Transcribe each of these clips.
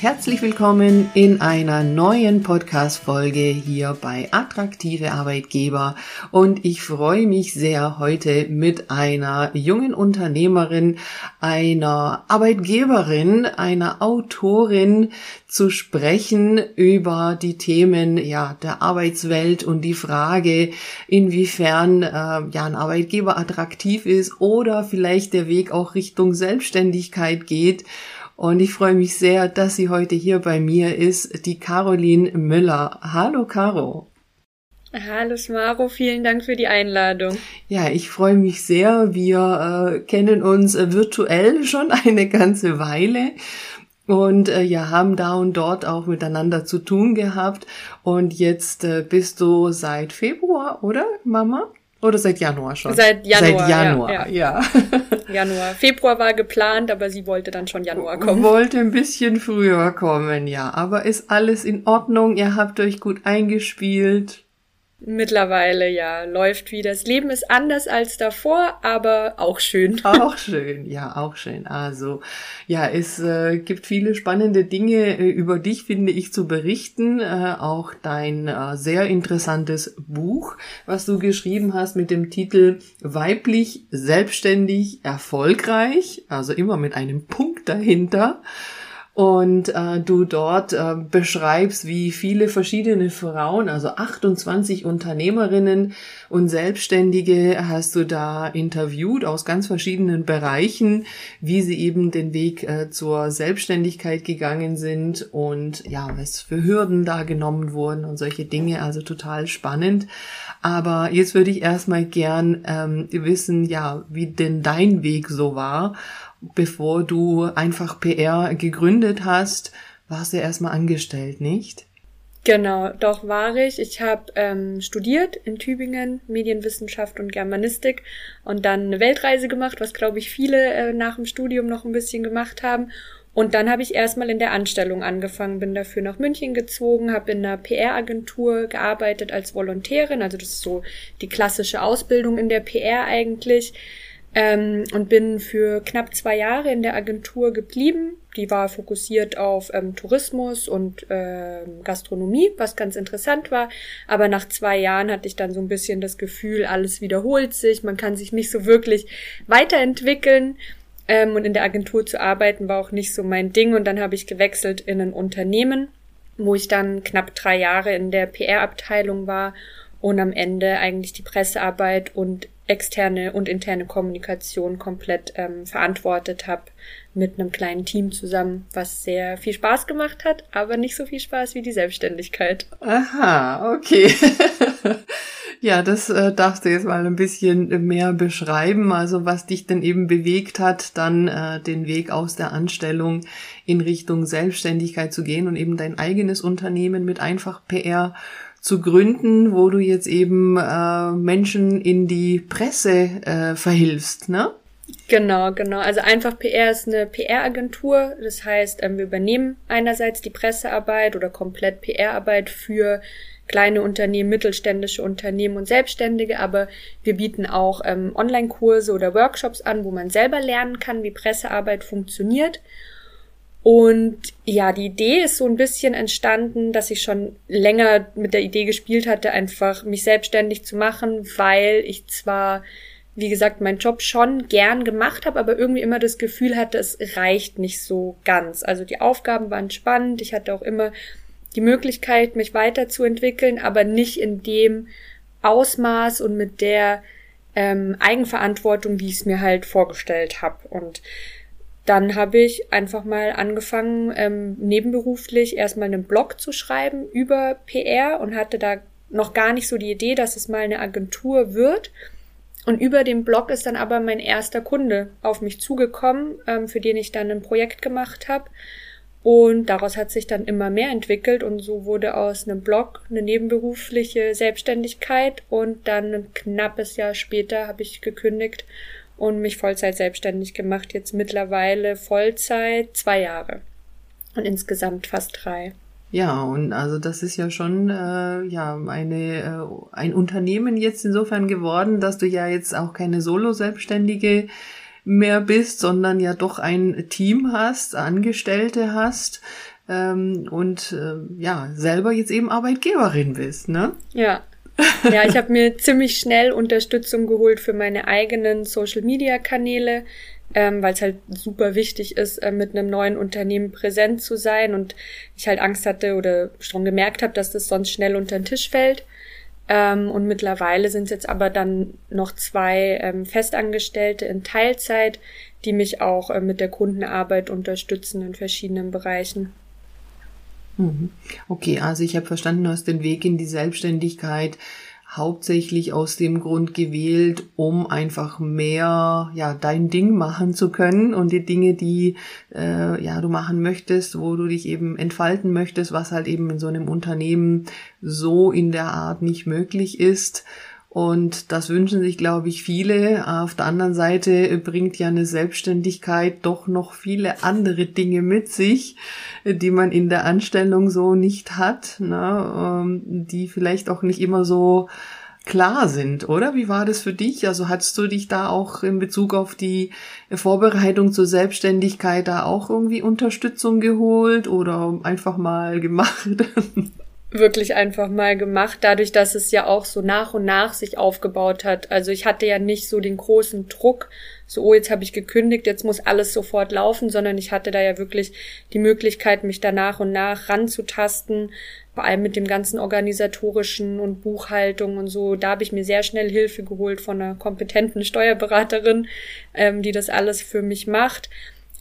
Herzlich willkommen in einer neuen Podcast-Folge hier bei Attraktive Arbeitgeber. Und ich freue mich sehr, heute mit einer jungen Unternehmerin, einer Arbeitgeberin, einer Autorin zu sprechen über die Themen, ja, der Arbeitswelt und die Frage, inwiefern, äh, ja, ein Arbeitgeber attraktiv ist oder vielleicht der Weg auch Richtung Selbstständigkeit geht. Und ich freue mich sehr, dass sie heute hier bei mir ist, die Caroline Müller. Hallo, Caro. Hallo Smaro, vielen Dank für die Einladung. Ja, ich freue mich sehr. Wir äh, kennen uns äh, virtuell schon eine ganze Weile und äh, ja, haben da und dort auch miteinander zu tun gehabt. Und jetzt äh, bist du seit Februar, oder, Mama? Oder seit Januar schon? Seit Januar. Seit Januar, ja. ja. Januar. Februar war geplant, aber sie wollte dann schon Januar kommen. Wollte ein bisschen früher kommen, ja. Aber ist alles in Ordnung? Ihr habt euch gut eingespielt? Mittlerweile, ja, läuft wieder. Das Leben ist anders als davor, aber auch schön. Auch schön, ja, auch schön. Also, ja, es äh, gibt viele spannende Dinge äh, über dich, finde ich, zu berichten. Äh, auch dein äh, sehr interessantes Buch, was du geschrieben hast mit dem Titel Weiblich, selbstständig, erfolgreich. Also immer mit einem Punkt dahinter und äh, du dort äh, beschreibst, wie viele verschiedene Frauen, also 28 Unternehmerinnen und Selbstständige hast du da interviewt aus ganz verschiedenen Bereichen, wie sie eben den Weg äh, zur Selbstständigkeit gegangen sind und ja, was für Hürden da genommen wurden und solche Dinge, also total spannend. Aber jetzt würde ich erstmal gern ähm, wissen, ja, wie denn dein Weg so war bevor du einfach PR gegründet hast, warst du erstmal angestellt, nicht? Genau, doch war ich. Ich habe ähm, studiert in Tübingen Medienwissenschaft und Germanistik und dann eine Weltreise gemacht, was glaube ich viele äh, nach dem Studium noch ein bisschen gemacht haben. Und dann habe ich erstmal in der Anstellung angefangen, bin dafür nach München gezogen, habe in einer PR-Agentur gearbeitet als Volontärin, also das ist so die klassische Ausbildung in der PR eigentlich ähm, und bin für knapp zwei Jahre in der Agentur geblieben. Die war fokussiert auf ähm, Tourismus und ähm, Gastronomie, was ganz interessant war. Aber nach zwei Jahren hatte ich dann so ein bisschen das Gefühl, alles wiederholt sich, man kann sich nicht so wirklich weiterentwickeln. Ähm, und in der Agentur zu arbeiten war auch nicht so mein Ding. Und dann habe ich gewechselt in ein Unternehmen, wo ich dann knapp drei Jahre in der PR-Abteilung war und am Ende eigentlich die Pressearbeit und externe und interne Kommunikation komplett ähm, verantwortet habe mit einem kleinen Team zusammen, was sehr viel Spaß gemacht hat, aber nicht so viel Spaß wie die Selbstständigkeit. Aha, okay. ja, das äh, darfst du jetzt mal ein bisschen mehr beschreiben, also was dich denn eben bewegt hat, dann äh, den Weg aus der Anstellung in Richtung Selbstständigkeit zu gehen und eben dein eigenes Unternehmen mit einfach PR zu gründen, wo du jetzt eben äh, Menschen in die Presse äh, verhilfst, ne? Genau, genau. Also einfach PR ist eine PR-Agentur. Das heißt, ähm, wir übernehmen einerseits die Pressearbeit oder komplett PR-Arbeit für kleine Unternehmen, mittelständische Unternehmen und Selbstständige, aber wir bieten auch ähm, Online-Kurse oder Workshops an, wo man selber lernen kann, wie Pressearbeit funktioniert. Und ja, die Idee ist so ein bisschen entstanden, dass ich schon länger mit der Idee gespielt hatte, einfach mich selbstständig zu machen, weil ich zwar, wie gesagt, meinen Job schon gern gemacht habe, aber irgendwie immer das Gefühl hatte, es reicht nicht so ganz. Also die Aufgaben waren spannend, ich hatte auch immer die Möglichkeit, mich weiterzuentwickeln, aber nicht in dem Ausmaß und mit der ähm, Eigenverantwortung, wie ich es mir halt vorgestellt habe. Und dann habe ich einfach mal angefangen, ähm, nebenberuflich erstmal einen Blog zu schreiben über PR und hatte da noch gar nicht so die Idee, dass es mal eine Agentur wird. Und über den Blog ist dann aber mein erster Kunde auf mich zugekommen, ähm, für den ich dann ein Projekt gemacht habe. Und daraus hat sich dann immer mehr entwickelt und so wurde aus einem Blog eine nebenberufliche Selbstständigkeit und dann ein knappes Jahr später habe ich gekündigt und mich Vollzeit selbstständig gemacht. Jetzt mittlerweile Vollzeit zwei Jahre und insgesamt fast drei. Ja, und also das ist ja schon äh, ja eine äh, ein Unternehmen jetzt insofern geworden, dass du ja jetzt auch keine Solo-Selbstständige mehr bist, sondern ja doch ein Team hast, Angestellte hast. ähm, und äh, ja, selber jetzt eben Arbeitgeberin bist, ne? Ja. Ja, ich habe mir ziemlich schnell Unterstützung geholt für meine eigenen Social-Media-Kanäle, ähm, weil es halt super wichtig ist, äh, mit einem neuen Unternehmen präsent zu sein und ich halt Angst hatte oder schon gemerkt habe, dass das sonst schnell unter den Tisch fällt. Ähm, und mittlerweile sind es jetzt aber dann noch zwei ähm, Festangestellte in Teilzeit, die mich auch äh, mit der Kundenarbeit unterstützen in verschiedenen Bereichen. Mhm. Okay, also ich habe verstanden, du hast den Weg in die Selbstständigkeit hauptsächlich aus dem Grund gewählt, um einfach mehr ja dein Ding machen zu können und die Dinge, die äh, ja du machen möchtest, wo du dich eben entfalten möchtest, was halt eben in so einem Unternehmen so in der Art nicht möglich ist. Und das wünschen sich, glaube ich, viele. Auf der anderen Seite bringt ja eine Selbstständigkeit doch noch viele andere Dinge mit sich, die man in der Anstellung so nicht hat, ne? Ähm, die vielleicht auch nicht immer so klar sind, oder? Wie war das für dich? Also hattest du dich da auch in Bezug auf die Vorbereitung zur Selbstständigkeit da auch irgendwie Unterstützung geholt oder einfach mal gemacht? wirklich einfach mal gemacht, dadurch, dass es ja auch so nach und nach sich aufgebaut hat. Also ich hatte ja nicht so den großen Druck, so, oh, jetzt habe ich gekündigt, jetzt muss alles sofort laufen, sondern ich hatte da ja wirklich die Möglichkeit, mich da nach und nach ranzutasten, vor allem mit dem ganzen organisatorischen und Buchhaltung und so. Da habe ich mir sehr schnell Hilfe geholt von einer kompetenten Steuerberaterin, ähm, die das alles für mich macht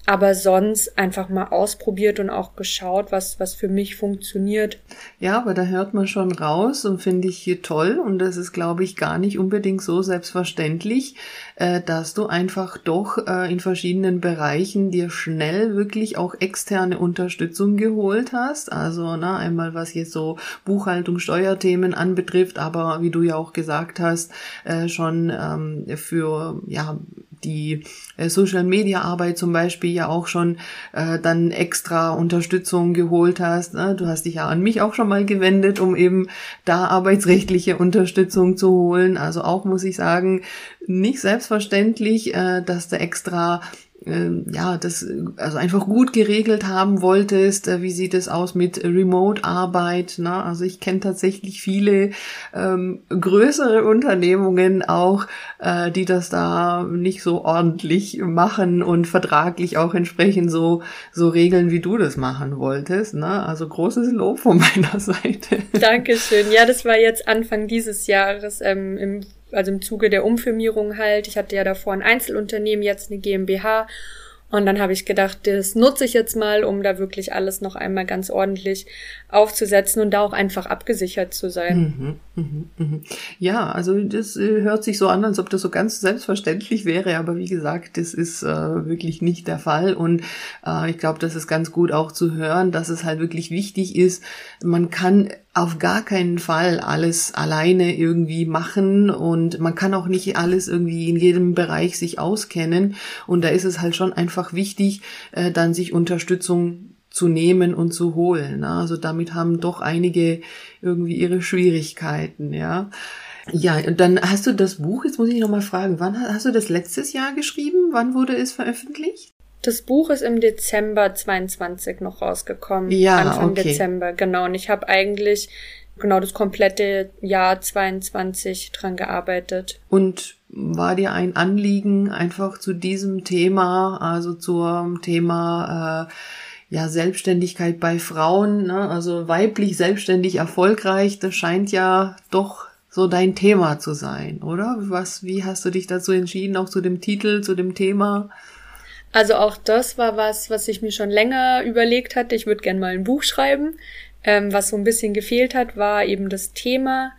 aber sonst einfach mal ausprobiert und auch geschaut, was, was für mich funktioniert. Ja, aber da hört man schon raus und finde ich hier toll und das ist, glaube ich, gar nicht unbedingt so selbstverständlich, äh, dass du einfach doch äh, in verschiedenen Bereichen dir schnell wirklich auch externe Unterstützung geholt hast. Also, na, einmal was jetzt so Buchhaltung, Steuerthemen anbetrifft, aber wie du ja auch gesagt hast, äh, schon ähm, für, ja, die äh, Social Media Arbeit zum Beispiel ja auch schon äh, dann extra Unterstützung geholt hast. Ne? Du hast dich ja an mich auch schon mal gewendet, um eben da arbeitsrechtliche Unterstützung zu holen. Also auch muss ich sagen, nicht selbstverständlich, äh, dass da extra ja, das also einfach gut geregelt haben wolltest. Äh, wie sieht es aus mit Remote-Arbeit? Ne? Also ich kenne tatsächlich viele ähm, größere Unternehmungen auch, äh, die das da nicht so ordentlich machen und vertraglich auch entsprechend so so regeln, wie du das machen wolltest. Ne? Also großes Lob von meiner Seite. Dankeschön. Ja, das war jetzt Anfang dieses Jahres ähm, im also im Zuge der Umfirmierung halt. Ich hatte ja davor ein Einzelunternehmen, jetzt eine GmbH und dann habe ich gedacht, das nutze ich jetzt mal, um da wirklich alles noch einmal ganz ordentlich aufzusetzen und da auch einfach abgesichert zu sein. Mhm, mh, mh. Ja, also das äh, hört sich so an, als ob das so ganz selbstverständlich wäre, aber wie gesagt, das ist äh, wirklich nicht der Fall und äh, ich glaube, das ist ganz gut auch zu hören, dass es halt wirklich wichtig ist, man kann auf gar keinen Fall alles alleine irgendwie machen und man kann auch nicht alles irgendwie in jedem Bereich sich auskennen und da ist es halt schon einfach wichtig, äh, dann sich Unterstützung zu nehmen und zu holen. Ne? Also damit haben doch einige irgendwie ihre Schwierigkeiten, ja. Ja, und dann hast du das Buch, jetzt muss ich nochmal fragen, wann hast du das letztes Jahr geschrieben? Wann wurde es veröffentlicht? Das Buch ist im Dezember 22 noch rausgekommen. Ja, Anfang okay. Dezember, genau. Und ich habe eigentlich genau das komplette Jahr 22 dran gearbeitet. Und war dir ein Anliegen einfach zu diesem Thema, also zum Thema äh, ja Selbstständigkeit bei Frauen, ne? also weiblich selbstständig erfolgreich, das scheint ja doch so dein Thema zu sein, oder? Was, wie hast du dich dazu entschieden, auch zu dem Titel, zu dem Thema? Also auch das war was, was ich mir schon länger überlegt hatte. Ich würde gerne mal ein Buch schreiben. Ähm, was so ein bisschen gefehlt hat, war eben das Thema.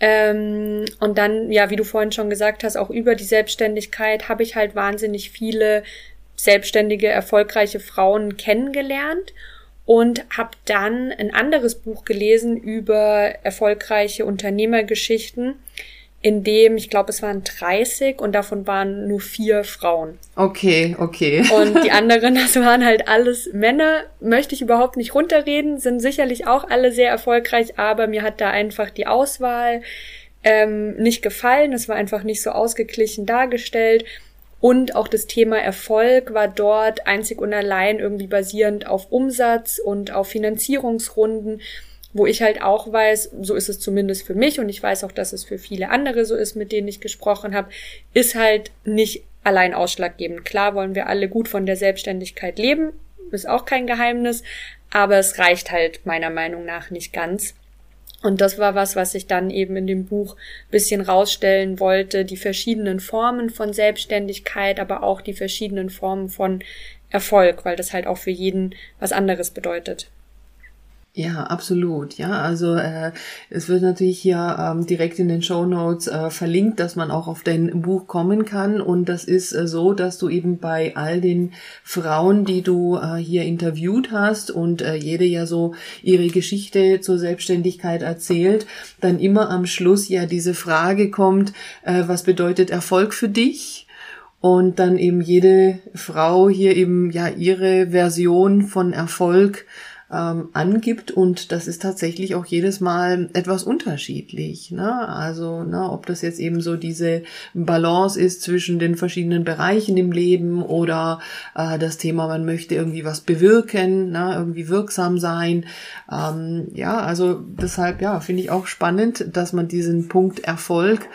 Ähm, und dann, ja, wie du vorhin schon gesagt hast, auch über die Selbstständigkeit habe ich halt wahnsinnig viele selbstständige, erfolgreiche Frauen kennengelernt und habe dann ein anderes Buch gelesen über erfolgreiche Unternehmergeschichten in dem, ich glaube, es waren 30 und davon waren nur vier Frauen. Okay, okay. Und die anderen, das waren halt alles Männer, möchte ich überhaupt nicht runterreden, sind sicherlich auch alle sehr erfolgreich, aber mir hat da einfach die Auswahl ähm, nicht gefallen. Es war einfach nicht so ausgeglichen dargestellt. Und auch das Thema Erfolg war dort einzig und allein irgendwie basierend auf Umsatz und auf Finanzierungsrunden, wo ich halt auch weiß, so ist es zumindest für mich und ich weiß auch, dass es für viele andere so ist, mit denen ich gesprochen habe, ist halt nicht allein ausschlaggebend. Klar wollen wir alle gut von der Selbstständigkeit leben, ist auch kein Geheimnis, aber es reicht halt meiner Meinung nach nicht ganz. Und das war was, was ich dann eben in dem Buch bisschen rausstellen wollte, die verschiedenen Formen von Selbstständigkeit, aber auch die verschiedenen Formen von Erfolg, weil das halt auch für jeden was anderes bedeutet. Ja, absolut. Ja, also äh, es wird natürlich hier ähm, direkt in den Show Notes äh, verlinkt, dass man auch auf dein Buch kommen kann. Und das ist äh, so, dass du eben bei all den Frauen, die du äh, hier interviewt hast und äh, jede ja so ihre Geschichte zur Selbstständigkeit erzählt, dann immer am Schluss ja diese Frage kommt, äh, was bedeutet Erfolg für dich? Und dann eben jede Frau hier eben ja ihre Version von Erfolg ähm, angibt und das ist tatsächlich auch jedes Mal etwas unterschiedlich. Ne? Also ne, ob das jetzt eben so diese Balance ist zwischen den verschiedenen Bereichen im Leben oder äh, das Thema, man möchte irgendwie was bewirken, ne? irgendwie wirksam sein. Ähm, ja, also deshalb ja finde ich auch spannend, dass man diesen Punkt Erfolg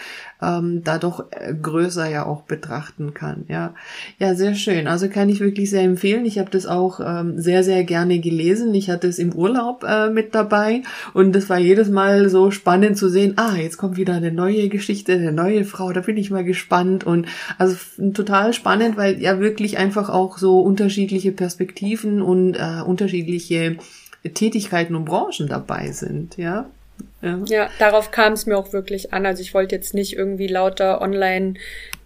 ähm, da doch äh, größer ja auch betrachten kann. Ja, ja, sehr schön. Also kann ich wirklich sehr empfehlen. Ich habe das auch ähm, sehr, sehr gerne gelesen. Ich hatte es im Urlaub äh, mit dabei und es war jedes Mal so spannend zu sehen, ah, jetzt kommt wieder eine neue Geschichte, eine neue Frau, da bin ich mal gespannt und also total spannend, weil ja wirklich einfach auch so unterschiedliche Perspektiven und äh, unterschiedliche Tätigkeiten und Branchen dabei sind, ja. Ja, ja darauf kam es mir auch wirklich an. Also ich wollte jetzt nicht irgendwie lauter online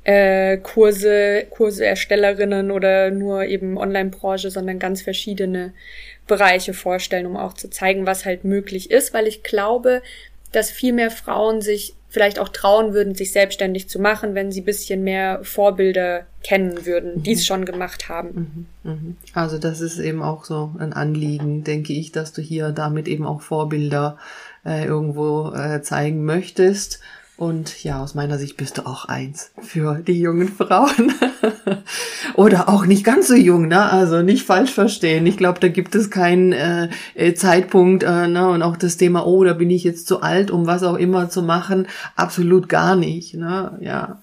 äh, Kurse, Kurseerstellerinnen oder nur eben Online-Branche, sondern ganz verschiedene Bereiche vorstellen, um auch zu zeigen, was halt möglich ist, weil ich glaube, dass viel mehr Frauen sich vielleicht auch trauen würden, sich selbstständig zu machen, wenn sie bisschen mehr Vorbilder kennen würden, mhm. die es schon gemacht haben. Mhm. Mhm. Also das ist eben auch so ein Anliegen, denke ich, dass du hier damit eben auch Vorbilder äh, irgendwo äh, zeigen möchtest. Und ja, aus meiner Sicht bist du auch eins für die jungen Frauen. Oder auch nicht ganz so jung, ne? Also nicht falsch verstehen. Ich glaube, da gibt es keinen äh, äh, Zeitpunkt, äh, ne? Und auch das Thema, oh, da bin ich jetzt zu alt, um was auch immer zu machen. Absolut gar nicht, ne? Ja.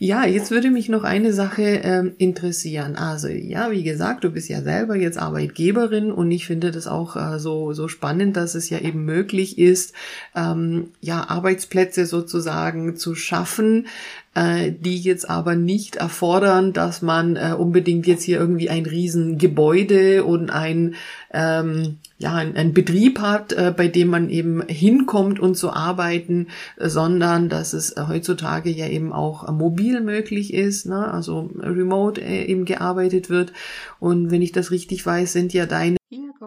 Ja, jetzt würde mich noch eine Sache ähm, interessieren. Also ja, wie gesagt, du bist ja selber jetzt Arbeitgeberin und ich finde das auch äh, so so spannend, dass es ja eben möglich ist, ähm, ja Arbeitsplätze sozusagen zu schaffen, äh, die jetzt aber nicht erfordern, dass man äh, unbedingt jetzt hier irgendwie ein Riesengebäude und ein ähm, ja, ein, ein Betrieb hat, äh, bei dem man eben hinkommt und zu arbeiten, sondern dass es äh, heutzutage ja eben auch mobil möglich ist, ne? also remote äh, eben gearbeitet wird. Und wenn ich das richtig weiß, sind ja deine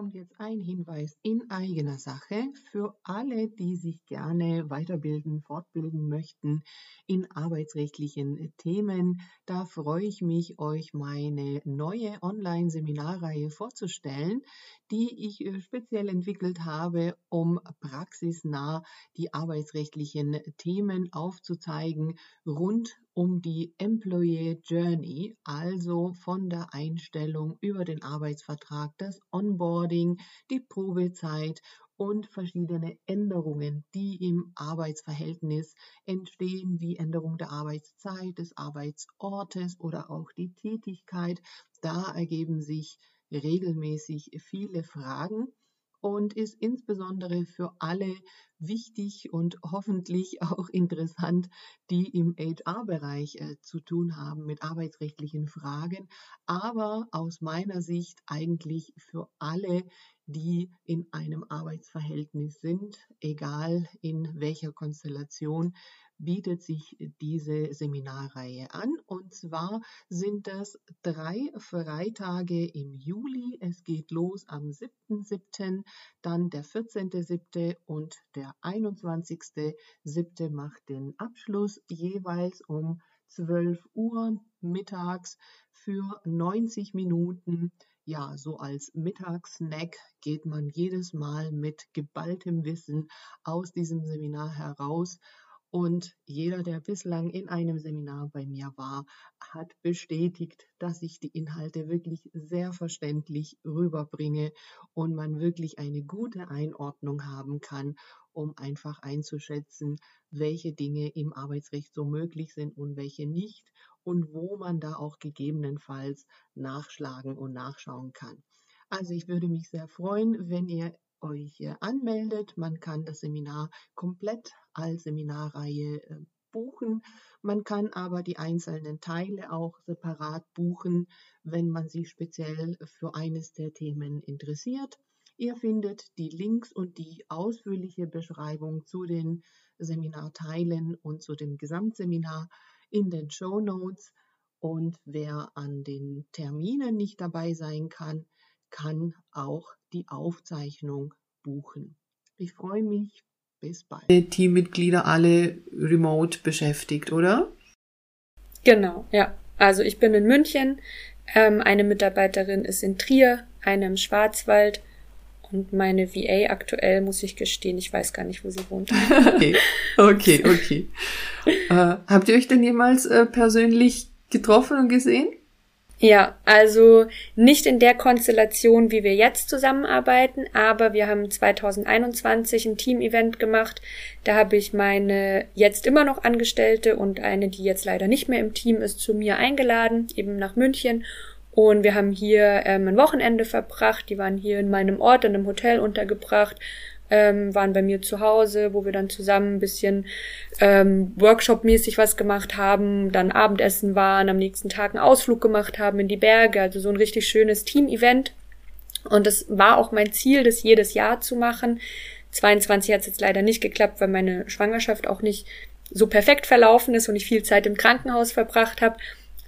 kommt jetzt ein Hinweis in eigener Sache für alle, die sich gerne weiterbilden, fortbilden möchten in arbeitsrechtlichen Themen. Da freue ich mich, euch meine neue Online-Seminarreihe vorzustellen, die ich äh, speziell entwickelt habe, um praxisnah die arbeitsrechtlichen Themen aufzuzeigen rund um die Employee Journey, also von der Einstellung über den Arbeitsvertrag, das Onboarding, die Probezeit und verschiedene Änderungen, die im Arbeitsverhältnis entstehen, wie Änderung der Arbeitszeit, des Arbeitsortes oder auch die Tätigkeit. Da ergeben sich regelmäßig viele Fragen und ist insbesondere für alle wichtig und hoffentlich auch interessant, die im HR-Bereich äh, zu tun haben mit arbeitsrechtlichen Fragen, aber aus meiner Sicht eigentlich für alle, die in einem Arbeitsverhältnis sind, egal in welcher Konstellation, bietet sich diese Seminarreihe an. Und zwar sind das drei Freitage im Juli. Es geht los am 7.7., dann der 14.7. und der 21.7. macht den Abschluss jeweils um 12 Uhr mittags für 90 Minuten. Ja, so als Mittagssnack geht man jedes Mal mit geballtem Wissen aus diesem Seminar heraus Und jeder, der bislang in einem Seminar bei mir war, hat bestätigt, dass ich die Inhalte wirklich sehr verständlich rüberbringe und man wirklich eine gute Einordnung haben kann, um einfach einzuschätzen, welche Dinge im Arbeitsrecht so möglich sind und welche nicht und wo man da auch gegebenenfalls nachschlagen und nachschauen kann. Also ich würde mich sehr freuen, wenn ihr euch anmeldet. Man kann das Seminar komplett als Seminarreihe äh, buchen. Man kann aber die einzelnen Teile auch separat buchen, wenn man sich speziell für eines der Themen interessiert. Ihr findet die Links und die ausführliche Beschreibung zu den Seminarteilen und zu dem Gesamtseminar in den Show Notes. Und wer an den Terminen nicht dabei sein kann, kann auch die Aufzeichnung buchen. Ich freue mich. Bis bald. Teammitglieder alle remote beschäftigt, oder? Genau, ja. Also ich bin in München, ähm, eine Mitarbeiterin ist in Trier, eine im Schwarzwald und meine VA aktuell, muss ich gestehen, ich weiß gar nicht, wo sie wohnt. okay, okay. okay. äh, habt ihr euch denn jemals äh, persönlich getroffen und gesehen? Ja, also nicht in der Konstellation, wie wir jetzt zusammenarbeiten, aber wir haben 2021 ein Team-Event gemacht. Da habe ich meine jetzt immer noch Angestellte und eine, die jetzt leider nicht mehr im Team ist, zu mir eingeladen, eben nach München. Und wir haben hier ähm, ein Wochenende verbracht. Die waren hier in meinem Ort, in einem Hotel untergebracht, ähm, waren bei mir zu Hause, wo wir dann zusammen ein bisschen ähm, Workshop-mäßig was gemacht haben, dann Abendessen waren, am nächsten Tag einen Ausflug gemacht haben in die Berge, also so ein richtig schönes Team-Event. Und es war auch mein Ziel, das jedes Jahr zu machen. 22 hat es jetzt leider nicht geklappt, weil meine Schwangerschaft auch nicht so perfekt verlaufen ist und ich viel Zeit im Krankenhaus verbracht habe.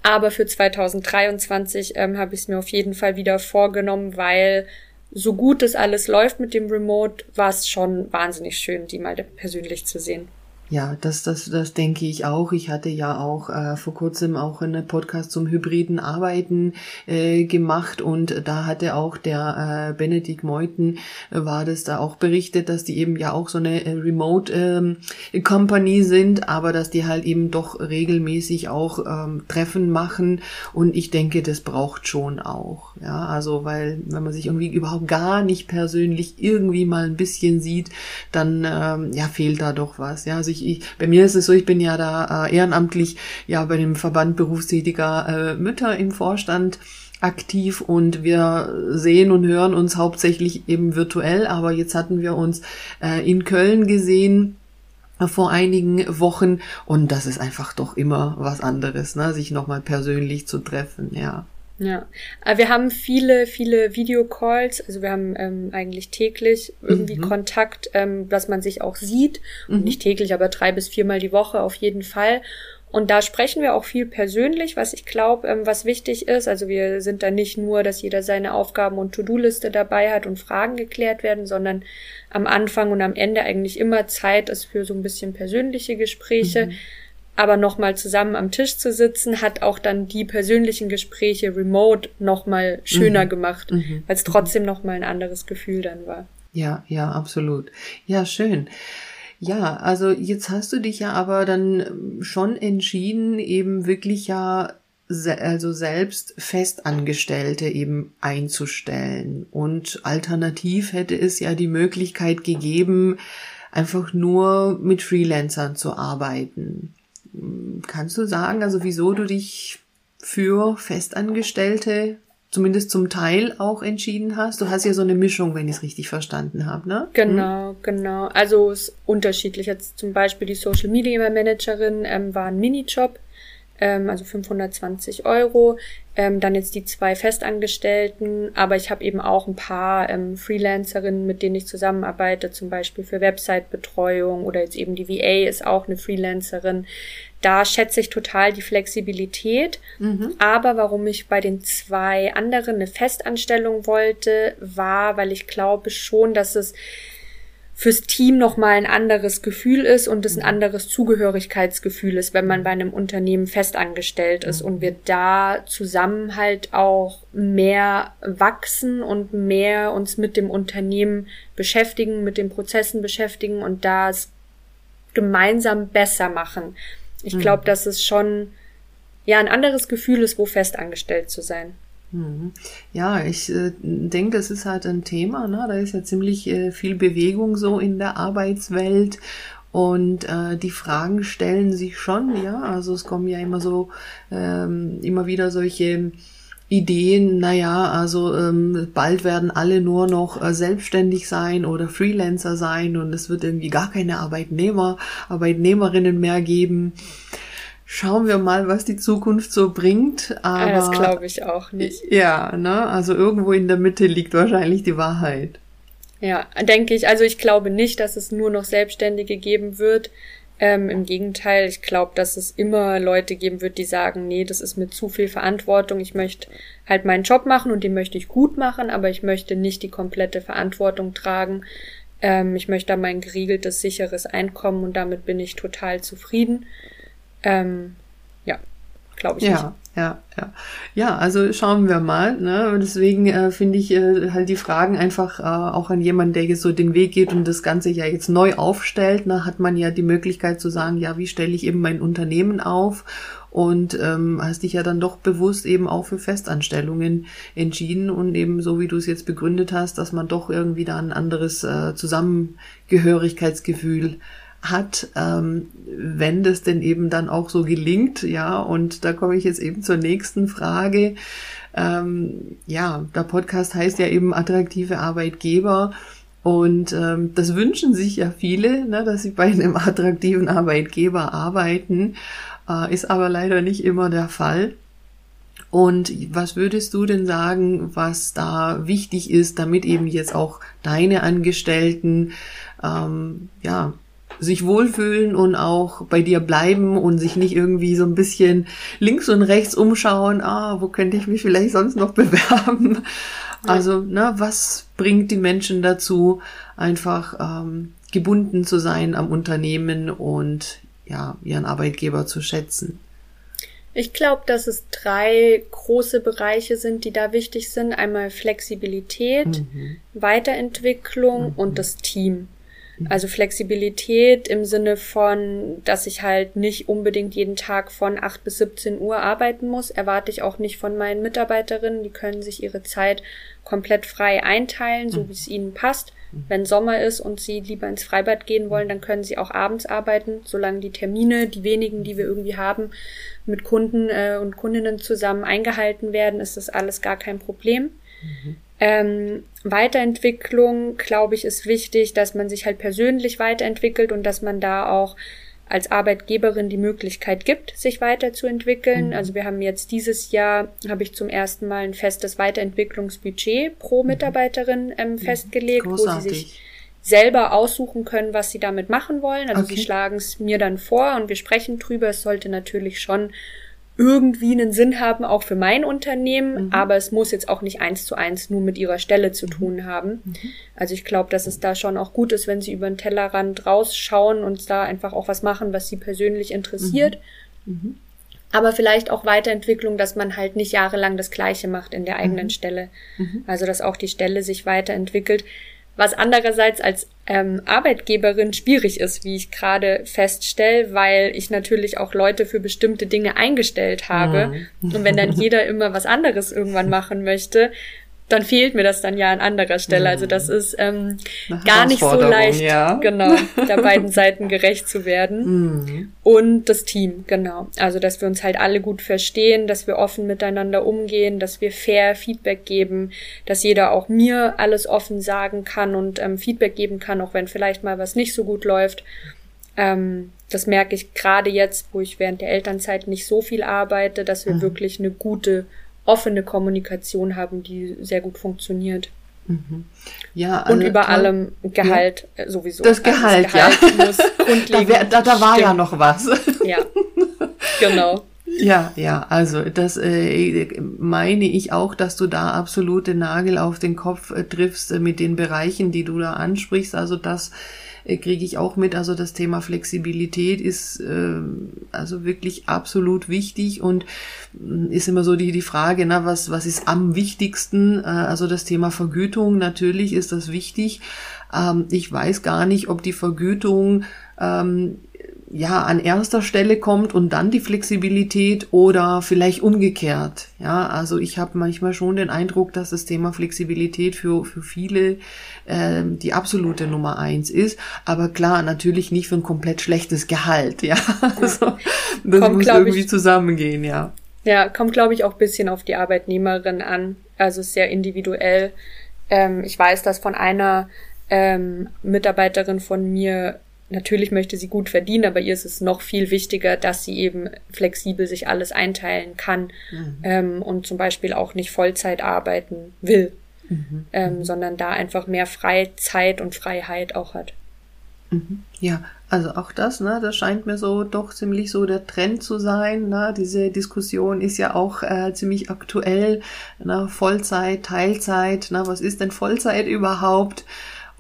Aber für 2023 ähm, habe ich es mir auf jeden Fall wieder vorgenommen, weil so gut das alles läuft mit dem Remote, war es schon wahnsinnig schön, die mal persönlich zu sehen. Ja, das, das, das denke ich auch. Ich hatte ja auch äh, vor kurzem auch einen Podcast zum hybriden Arbeiten äh, gemacht und da hatte auch der äh, Benedikt Meuthen äh, war das da auch berichtet, dass die eben ja auch so eine äh, Remote ähm, Company sind, aber dass die halt eben doch regelmäßig auch ähm, Treffen machen und ich denke, das braucht schon auch. Ja, also weil wenn man sich irgendwie überhaupt gar nicht persönlich irgendwie mal ein bisschen sieht, dann ähm, ja fehlt da doch was. Ja, also ich, ich, bei mir ist es so, ich bin ja da äh, ehrenamtlich ja bei dem Verband berufstätiger äh, Mütter im Vorstand aktiv und wir sehen und hören uns hauptsächlich eben virtuell, aber jetzt hatten wir uns äh, in Köln gesehen äh, vor einigen Wochen und das ist einfach doch immer was anderes, ne, sich nochmal persönlich zu treffen, ja. Ja, aber wir haben viele, viele Videocalls, also wir haben ähm, eigentlich täglich irgendwie mhm. Kontakt, ähm, dass man sich auch sieht. Mhm. Und nicht täglich, aber drei bis viermal die Woche auf jeden Fall. Und da sprechen wir auch viel persönlich, was ich glaube, ähm, was wichtig ist. Also wir sind da nicht nur, dass jeder seine Aufgaben und To-Do-Liste dabei hat und Fragen geklärt werden, sondern am Anfang und am Ende eigentlich immer Zeit ist für so ein bisschen persönliche Gespräche. Mhm aber nochmal zusammen am Tisch zu sitzen, hat auch dann die persönlichen Gespräche remote nochmal schöner mhm. gemacht, mhm. weil es trotzdem nochmal ein anderes Gefühl dann war. Ja, ja, absolut. Ja, schön. Ja, also jetzt hast du dich ja aber dann schon entschieden, eben wirklich ja also selbst Festangestellte eben einzustellen. Und alternativ hätte es ja die Möglichkeit gegeben, einfach nur mit Freelancern zu arbeiten. Kannst du sagen, also wieso du dich für Festangestellte zumindest zum Teil auch entschieden hast? Du hast ja so eine Mischung, wenn ich es richtig verstanden habe, ne? Genau, hm? genau. Also es ist unterschiedlich. Jetzt zum Beispiel die Social Media Managerin ähm, war ein Minijob ähm, also 520 Euro. Ähm, dann jetzt die zwei Festangestellten, aber ich habe eben auch ein paar ähm, Freelancerinnen, mit denen ich zusammenarbeite, zum Beispiel für Website-Betreuung oder jetzt eben die VA ist auch eine Freelancerin. Da schätze ich total die Flexibilität. Mhm. Aber warum ich bei den zwei anderen eine Festanstellung wollte, war, weil ich glaube schon, dass es fürs Team nochmal ein anderes Gefühl ist und es ein mhm. anderes Zugehörigkeitsgefühl ist, wenn man bei einem Unternehmen festangestellt ist und wir da zusammen halt auch mehr wachsen und mehr uns mit dem Unternehmen beschäftigen, mit den Prozessen beschäftigen und da gemeinsam besser machen. Ich glaube, mhm. dass es schon ja ein anderes Gefühl ist, wo festangestellt zu sein. Mhm. Ja, ich äh, denke, das ist halt ein Thema. Ne? Da ist ja ziemlich äh, viel Bewegung so in der Arbeitswelt und äh, die Fragen stellen sich schon. Ja, also es kommen ja immer so ähm, immer wieder solche Ideen, naja, also ähm, bald werden alle nur noch äh, selbstständig sein oder Freelancer sein und es wird irgendwie gar keine Arbeitnehmer, Arbeitnehmerinnen mehr geben. Schauen wir mal, was die Zukunft so bringt. Aber, ja, das glaube ich auch nicht. Ja, ne? Also irgendwo in der Mitte liegt wahrscheinlich die Wahrheit. Ja, denke ich. Also ich glaube nicht, dass es nur noch Selbstständige geben wird. Ähm, Im Gegenteil, ich glaube, dass es immer Leute geben wird, die sagen, nee, das ist mir zu viel Verantwortung. Ich möchte halt meinen Job machen und den möchte ich gut machen, aber ich möchte nicht die komplette Verantwortung tragen. Ähm, ich möchte da mein geregeltes, sicheres Einkommen und damit bin ich total zufrieden. Ähm, ja, glaube ich ja. nicht. Ja, ja. Ja, also schauen wir mal. Ne? Deswegen äh, finde ich äh, halt die Fragen einfach äh, auch an jemanden, der jetzt so den Weg geht und das Ganze ja jetzt neu aufstellt, ne, hat man ja die Möglichkeit zu sagen, ja, wie stelle ich eben mein Unternehmen auf? Und ähm, hast dich ja dann doch bewusst eben auch für Festanstellungen entschieden und eben so wie du es jetzt begründet hast, dass man doch irgendwie da ein anderes äh, Zusammengehörigkeitsgefühl hat, ähm, wenn das denn eben dann auch so gelingt, ja, und da komme ich jetzt eben zur nächsten Frage. Ähm, ja, der Podcast heißt ja eben attraktive Arbeitgeber und ähm, das wünschen sich ja viele, ne, dass sie bei einem attraktiven Arbeitgeber arbeiten, äh, ist aber leider nicht immer der Fall. Und was würdest du denn sagen, was da wichtig ist, damit eben jetzt auch deine Angestellten ähm, ja sich wohlfühlen und auch bei dir bleiben und sich nicht irgendwie so ein bisschen links und rechts umschauen, ah, wo könnte ich mich vielleicht sonst noch bewerben? Also, ne, was bringt die Menschen dazu, einfach ähm, gebunden zu sein am Unternehmen und ja, ihren Arbeitgeber zu schätzen? Ich glaube, dass es drei große Bereiche sind, die da wichtig sind. Einmal Flexibilität, mhm. Weiterentwicklung mhm. und das Team. Also Flexibilität im Sinne von, dass ich halt nicht unbedingt jeden Tag von 8 bis 17 Uhr arbeiten muss, erwarte ich auch nicht von meinen Mitarbeiterinnen. Die können sich ihre Zeit komplett frei einteilen, so mhm. wie es ihnen passt. Mhm. Wenn Sommer ist und sie lieber ins Freibad gehen wollen, dann können sie auch abends arbeiten, solange die Termine, die wenigen, die wir irgendwie haben, mit Kunden äh, und Kundinnen zusammen eingehalten werden, ist das alles gar kein Problem. Mhm. Ähm, Weiterentwicklung, glaube ich, ist wichtig, dass man sich halt persönlich weiterentwickelt und dass man da auch als Arbeitgeberin die Möglichkeit gibt, sich weiterzuentwickeln. Mhm. Also wir haben jetzt dieses Jahr, habe ich zum ersten Mal ein festes Weiterentwicklungsbudget pro mhm. Mitarbeiterin ähm, mhm. festgelegt, Großartig. wo sie sich selber aussuchen können, was sie damit machen wollen. Also okay. sie schlagen es mir dann vor und wir sprechen drüber. Es sollte natürlich schon irgendwie einen Sinn haben, auch für mein Unternehmen, mhm. aber es muss jetzt auch nicht eins zu eins nur mit ihrer Stelle zu mhm. tun haben. Mhm. Also ich glaube, dass es da schon auch gut ist, wenn sie über den Tellerrand rausschauen und da einfach auch was machen, was sie persönlich interessiert. Mhm. mhm. Aber vielleicht auch Weiterentwicklung, dass man halt nicht jahrelang das Gleiche macht in der eigenen mhm. Stelle. Also dass auch die Stelle sich weiterentwickelt was andererseits als ähm, Arbeitgeberin schwierig ist, wie ich gerade feststelle, weil ich natürlich auch Leute für bestimmte Dinge eingestellt habe. Mhm. Und wenn dann jeder immer was anderes irgendwann machen möchte, dann fehlt mir das dann ja an anderer Stelle. Also das mhm. ist ähm, gar nicht so leicht, ja. genau, der beiden Seiten gerecht zu werden. Mhm. Und das Team, genau. Also dass wir uns halt alle gut verstehen, dass wir offen miteinander umgehen, dass wir fair Feedback geben, dass jeder auch mir alles offen sagen kann und ähm, Feedback geben kann, auch wenn vielleicht mal was nicht so gut läuft. Ähm, das merke ich gerade jetzt, wo ich während der Elternzeit nicht so viel arbeite, dass wir mhm. wirklich eine gute offene Kommunikation haben, die sehr gut funktioniert. Mhm. Ja, und über toll. allem Gehalt ja. Äh, sowieso. Das Gehalt, also das Gehalt ja. Muss grundlegend da, wär, da, da war stimmen. ja noch was. Ja, genau. Ja, ja, also das äh, meine ich auch, dass du da absolute Nagel auf den Kopf äh, triffst äh, mit den Bereichen, die du da ansprichst. Also das äh, kriege ich auch mit. Also das Thema Flexibilität ist äh, also wirklich absolut wichtig und äh, ist immer so die, die Frage, na, was, was ist am wichtigsten? Äh, also das Thema Vergütung, natürlich ist das wichtig. Ähm, ich weiß gar nicht, ob die Vergütung ähm, ja an erster Stelle kommt und dann die Flexibilität oder vielleicht umgekehrt. Ja, also ich habe manchmal schon den Eindruck, dass das Thema Flexibilität für für viele äh, die absolute Nummer eins ist. Aber klar, natürlich nicht für ein komplett schlechtes Gehalt. Ja, also, das kommt, muss irgendwie ich, zusammengehen. Ja. Ja, kommt glaube ich auch bisschen auf die Arbeitnehmerin an. Also sehr individuell. Ähm, ich weiß, dass von einer ähm, Mitarbeiterin von mir natürlich möchte sie gut verdienen, aber ihr ist es noch viel wichtiger, dass sie eben flexibel sich alles einteilen kann mhm. ähm, und zum Beispiel auch nicht Vollzeit arbeiten will, mhm. Ähm, mhm. sondern da einfach mehr Freizeit und Freiheit auch hat. Mhm. Ja, also auch das, ne, das scheint mir so doch ziemlich so der Trend zu sein. Ne? Diese Diskussion ist ja auch äh, ziemlich aktuell. Ne? Vollzeit, Teilzeit, ne? was ist denn Vollzeit überhaupt?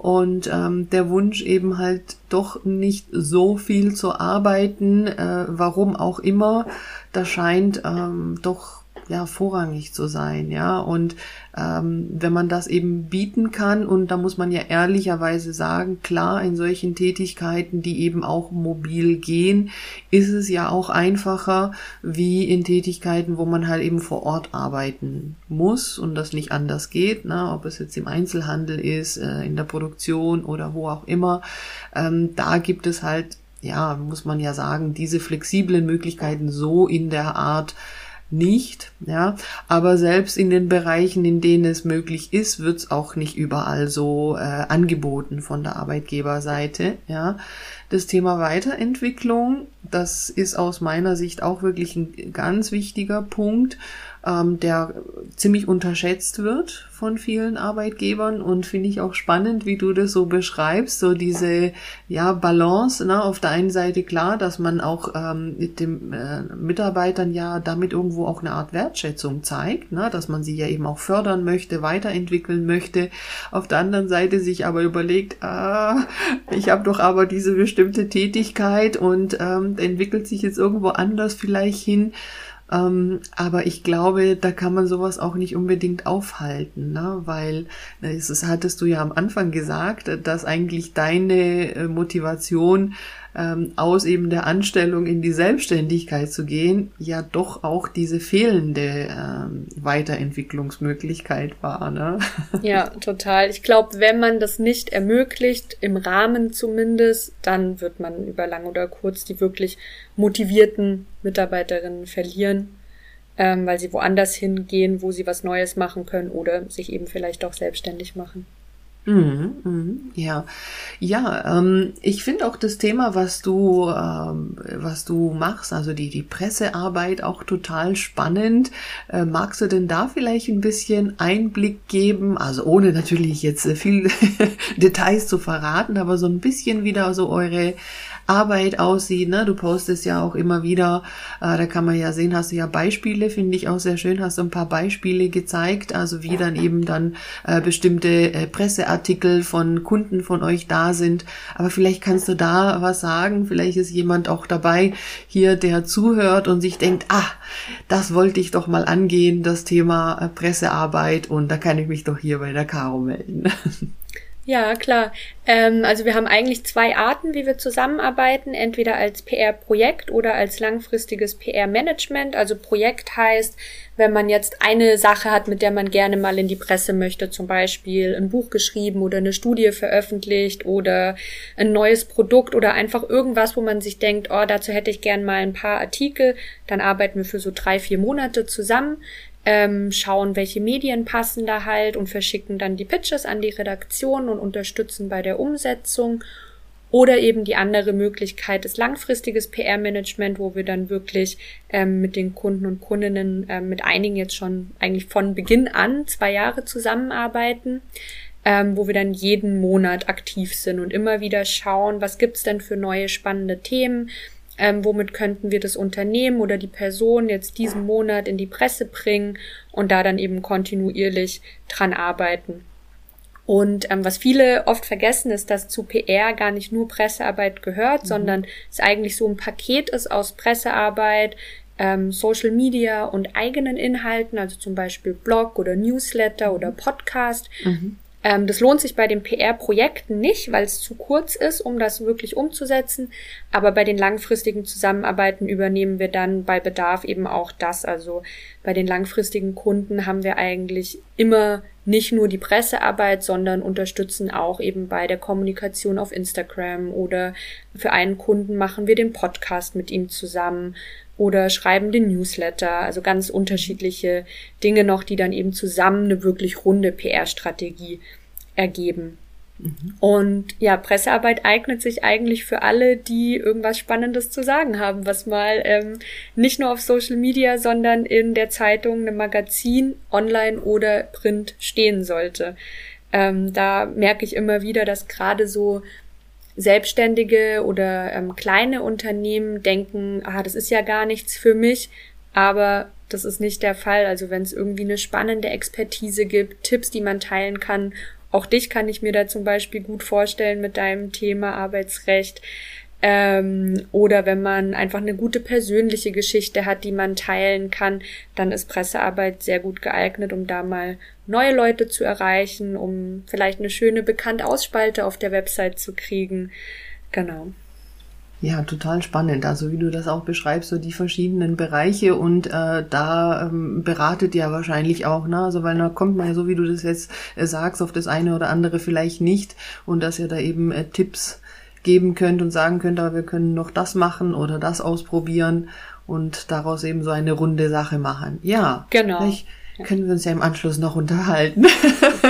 Und ähm, der Wunsch eben halt doch nicht so viel zu arbeiten, äh, warum auch immer, das scheint ähm, doch ja vorrangig zu sein, ja. Und ähm, wenn man das eben bieten kann, und da muss man ja ehrlicherweise sagen, klar, in solchen Tätigkeiten, die eben auch mobil gehen, ist es ja auch einfacher wie in Tätigkeiten, wo man halt eben vor Ort arbeiten muss und das nicht anders geht, ne? ob es jetzt im Einzelhandel ist, äh, in der Produktion oder wo auch immer. Ähm, da gibt es halt ja, muss man ja sagen, diese flexiblen Möglichkeiten so in der Art nicht, ja. Aber selbst in den Bereichen, in denen es möglich ist, wird es auch nicht überall so äh, angeboten von der Arbeitgeberseite, ja. Das Thema Weiterentwicklung, das ist aus meiner Sicht auch wirklich ein ganz wichtiger Punkt ähm, der ziemlich unterschätzt wird von vielen Arbeitgebern und finde ich auch spannend, wie du das so beschreibst, so diese ja Balance. Ne? Auf der einen Seite klar, dass man auch ähm, mit den äh, Mitarbeitern ja damit irgendwo auch eine Art Wertschätzung zeigt, ne? dass man sie ja eben auch fördern möchte, weiterentwickeln möchte. Auf der anderen Seite sich aber überlegt, ah, ich habe doch aber diese bestimmte Tätigkeit und ähm, entwickelt sich jetzt irgendwo anders vielleicht hin. Ähm, aber ich glaube, da kann man sowas auch nicht unbedingt aufhalten, ne? weil das hattest du ja am Anfang gesagt, dass eigentlich deine äh, Motivation ähm, aus eben der Anstellung in die Selbstständigkeit zu gehen, ja doch auch diese fehlende ähm, Weiterentwicklungsmöglichkeit war. Ne? Ja, total. Ich glaube, wenn man das nicht ermöglicht, im Rahmen zumindest, dann wird man über lang oder kurz die wirklich motivierten Mitarbeiterinnen verlieren. Ähm, weil sie woanders hingehen, wo sie was Neues machen können oder sich eben vielleicht auch selbstständig machen. Mhm, mhm, ja, ja. Ähm, ich finde auch das Thema, was du, ähm, was du machst, also die die Pressearbeit, auch total spannend. Äh, magst du denn da vielleicht ein bisschen Einblick geben? Also ohne natürlich jetzt viel Details zu verraten, aber so ein bisschen wieder so eure Arbeit aussieht. Ne? Du postest ja auch immer wieder, äh, da kann man ja sehen, hast du ja Beispiele, finde ich auch sehr schön, hast du ein paar Beispiele gezeigt, also wie dann eben dann äh, bestimmte äh, Presseartikel von Kunden von euch da sind. Aber vielleicht kannst du da was sagen, vielleicht ist jemand auch dabei hier, der zuhört und sich denkt, ah, das wollte ich doch mal angehen, das Thema äh, Pressearbeit und da kann ich mich doch hier bei der Caro melden. Ja, klar. Ähm, also wir haben eigentlich zwei Arten, wie wir zusammenarbeiten, entweder als PR-Projekt oder als langfristiges PR-Management. Also Projekt heißt, wenn man jetzt eine Sache hat, mit der man gerne mal in die Presse möchte, zum Beispiel ein Buch geschrieben oder eine Studie veröffentlicht oder ein neues Produkt oder einfach irgendwas, wo man sich denkt, oh, dazu hätte ich gern mal ein paar Artikel, dann arbeiten wir für so drei, vier Monate zusammen ähm, schauen, welche Medien passen da halt und verschicken dann die Pitches an die Redaktion und unterstützen bei der Umsetzung. Oder eben die andere Möglichkeit ist langfristiges PR-Management, wo wir dann wirklich ähm, mit den Kunden und Kundinnen, ähm, mit einigen jetzt schon eigentlich von Beginn an zwei Jahre zusammenarbeiten, ähm, wo wir dann jeden Monat aktiv sind und immer wieder schauen, was gibt's denn für neue spannende Themen, ähm, womit könnten wir das Unternehmen oder die Person jetzt diesen Monat in die Presse bringen und da dann eben kontinuierlich dran arbeiten. Und ähm, was viele oft vergessen, ist, dass zu PR gar nicht nur Pressearbeit gehört, mhm. sondern es eigentlich so ein Paket ist aus Pressearbeit, ähm, Social Media und eigenen Inhalten, also zum Beispiel Blog oder Newsletter oder Podcast. Mhm. Ähm, das lohnt sich bei den PR-Projekten nicht, weil es zu kurz ist, um das wirklich umzusetzen. Aber bei den langfristigen Zusammenarbeiten übernehmen wir dann bei Bedarf eben auch das. Also bei den langfristigen Kunden haben wir eigentlich immer nicht nur die Pressearbeit, sondern unterstützen auch eben bei der Kommunikation auf Instagram oder für einen Kunden machen wir den Podcast mit ihm zusammen oder schreiben den Newsletter, also ganz unterschiedliche Dinge noch, die dann eben zusammen eine wirklich runde PR-Strategie ergeben. Mhm. Und ja, Pressearbeit eignet sich eigentlich für alle, die irgendwas Spannendes zu sagen haben, was mal ähm, nicht nur auf Social Media, sondern in der Zeitung, einem Magazin, online oder Print stehen sollte. Ähm, da merke ich immer wieder, dass gerade so Selbstständige oder ähm, kleine Unternehmen denken, ah, das ist ja gar nichts für mich, aber das ist nicht der Fall. Also wenn es irgendwie eine spannende Expertise gibt, Tipps, die man teilen kann, auch dich kann ich mir da zum Beispiel gut vorstellen mit deinem Thema Arbeitsrecht. Ähm, oder wenn man einfach eine gute persönliche Geschichte hat, die man teilen kann, dann ist Pressearbeit sehr gut geeignet, um da mal neue Leute zu erreichen, um vielleicht eine schöne Bekannt-Ausspalte auf der Website zu kriegen. Genau. Ja, total spannend. Also wie du das auch beschreibst, so die verschiedenen Bereiche und äh, da ähm, beratet ja wahrscheinlich auch, ne? Also weil da kommt man ja so, wie du das jetzt äh, sagst, auf das eine oder andere vielleicht nicht und dass ihr da eben äh, Tipps geben könnt und sagen könnt, aber wir können noch das machen oder das ausprobieren und daraus eben so eine runde Sache machen. Ja, genau. Vielleicht können wir uns ja im Anschluss noch unterhalten.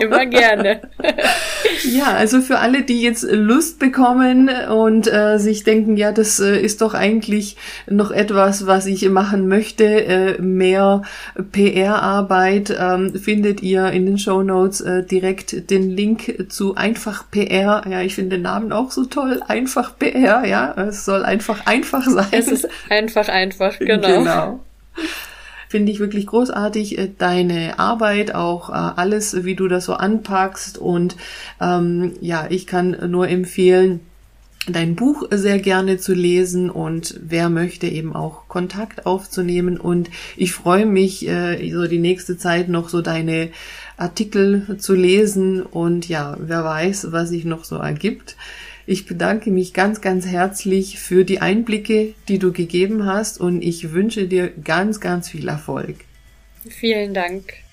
Immer gerne. ja, also für alle, die jetzt Lust bekommen und äh, sich denken, ja, das äh, ist doch eigentlich noch etwas, was ich machen möchte, äh, mehr PR-Arbeit, ähm, findet ihr in den Show Notes äh, direkt den Link zu Einfach PR. Ja, ich finde den Namen auch so toll. Einfach PR, ja. Es soll einfach einfach sein. Es ist einfach einfach, genau. Genau finde ich wirklich großartig, äh, deine Arbeit, auch äh, alles, wie du das so anpackst. Und ähm, ja, ich kann nur empfehlen, dein Buch sehr gerne zu lesen und wer möchte eben auch Kontakt aufzunehmen. Und ich freue mich, äh, so die nächste Zeit noch so deine Artikel zu lesen und ja, wer weiß, was sich noch so ergibt. Ich bedanke mich ganz, ganz herzlich für die Einblicke, die du gegeben hast und ich wünsche dir ganz, ganz viel Erfolg. Vielen Dank.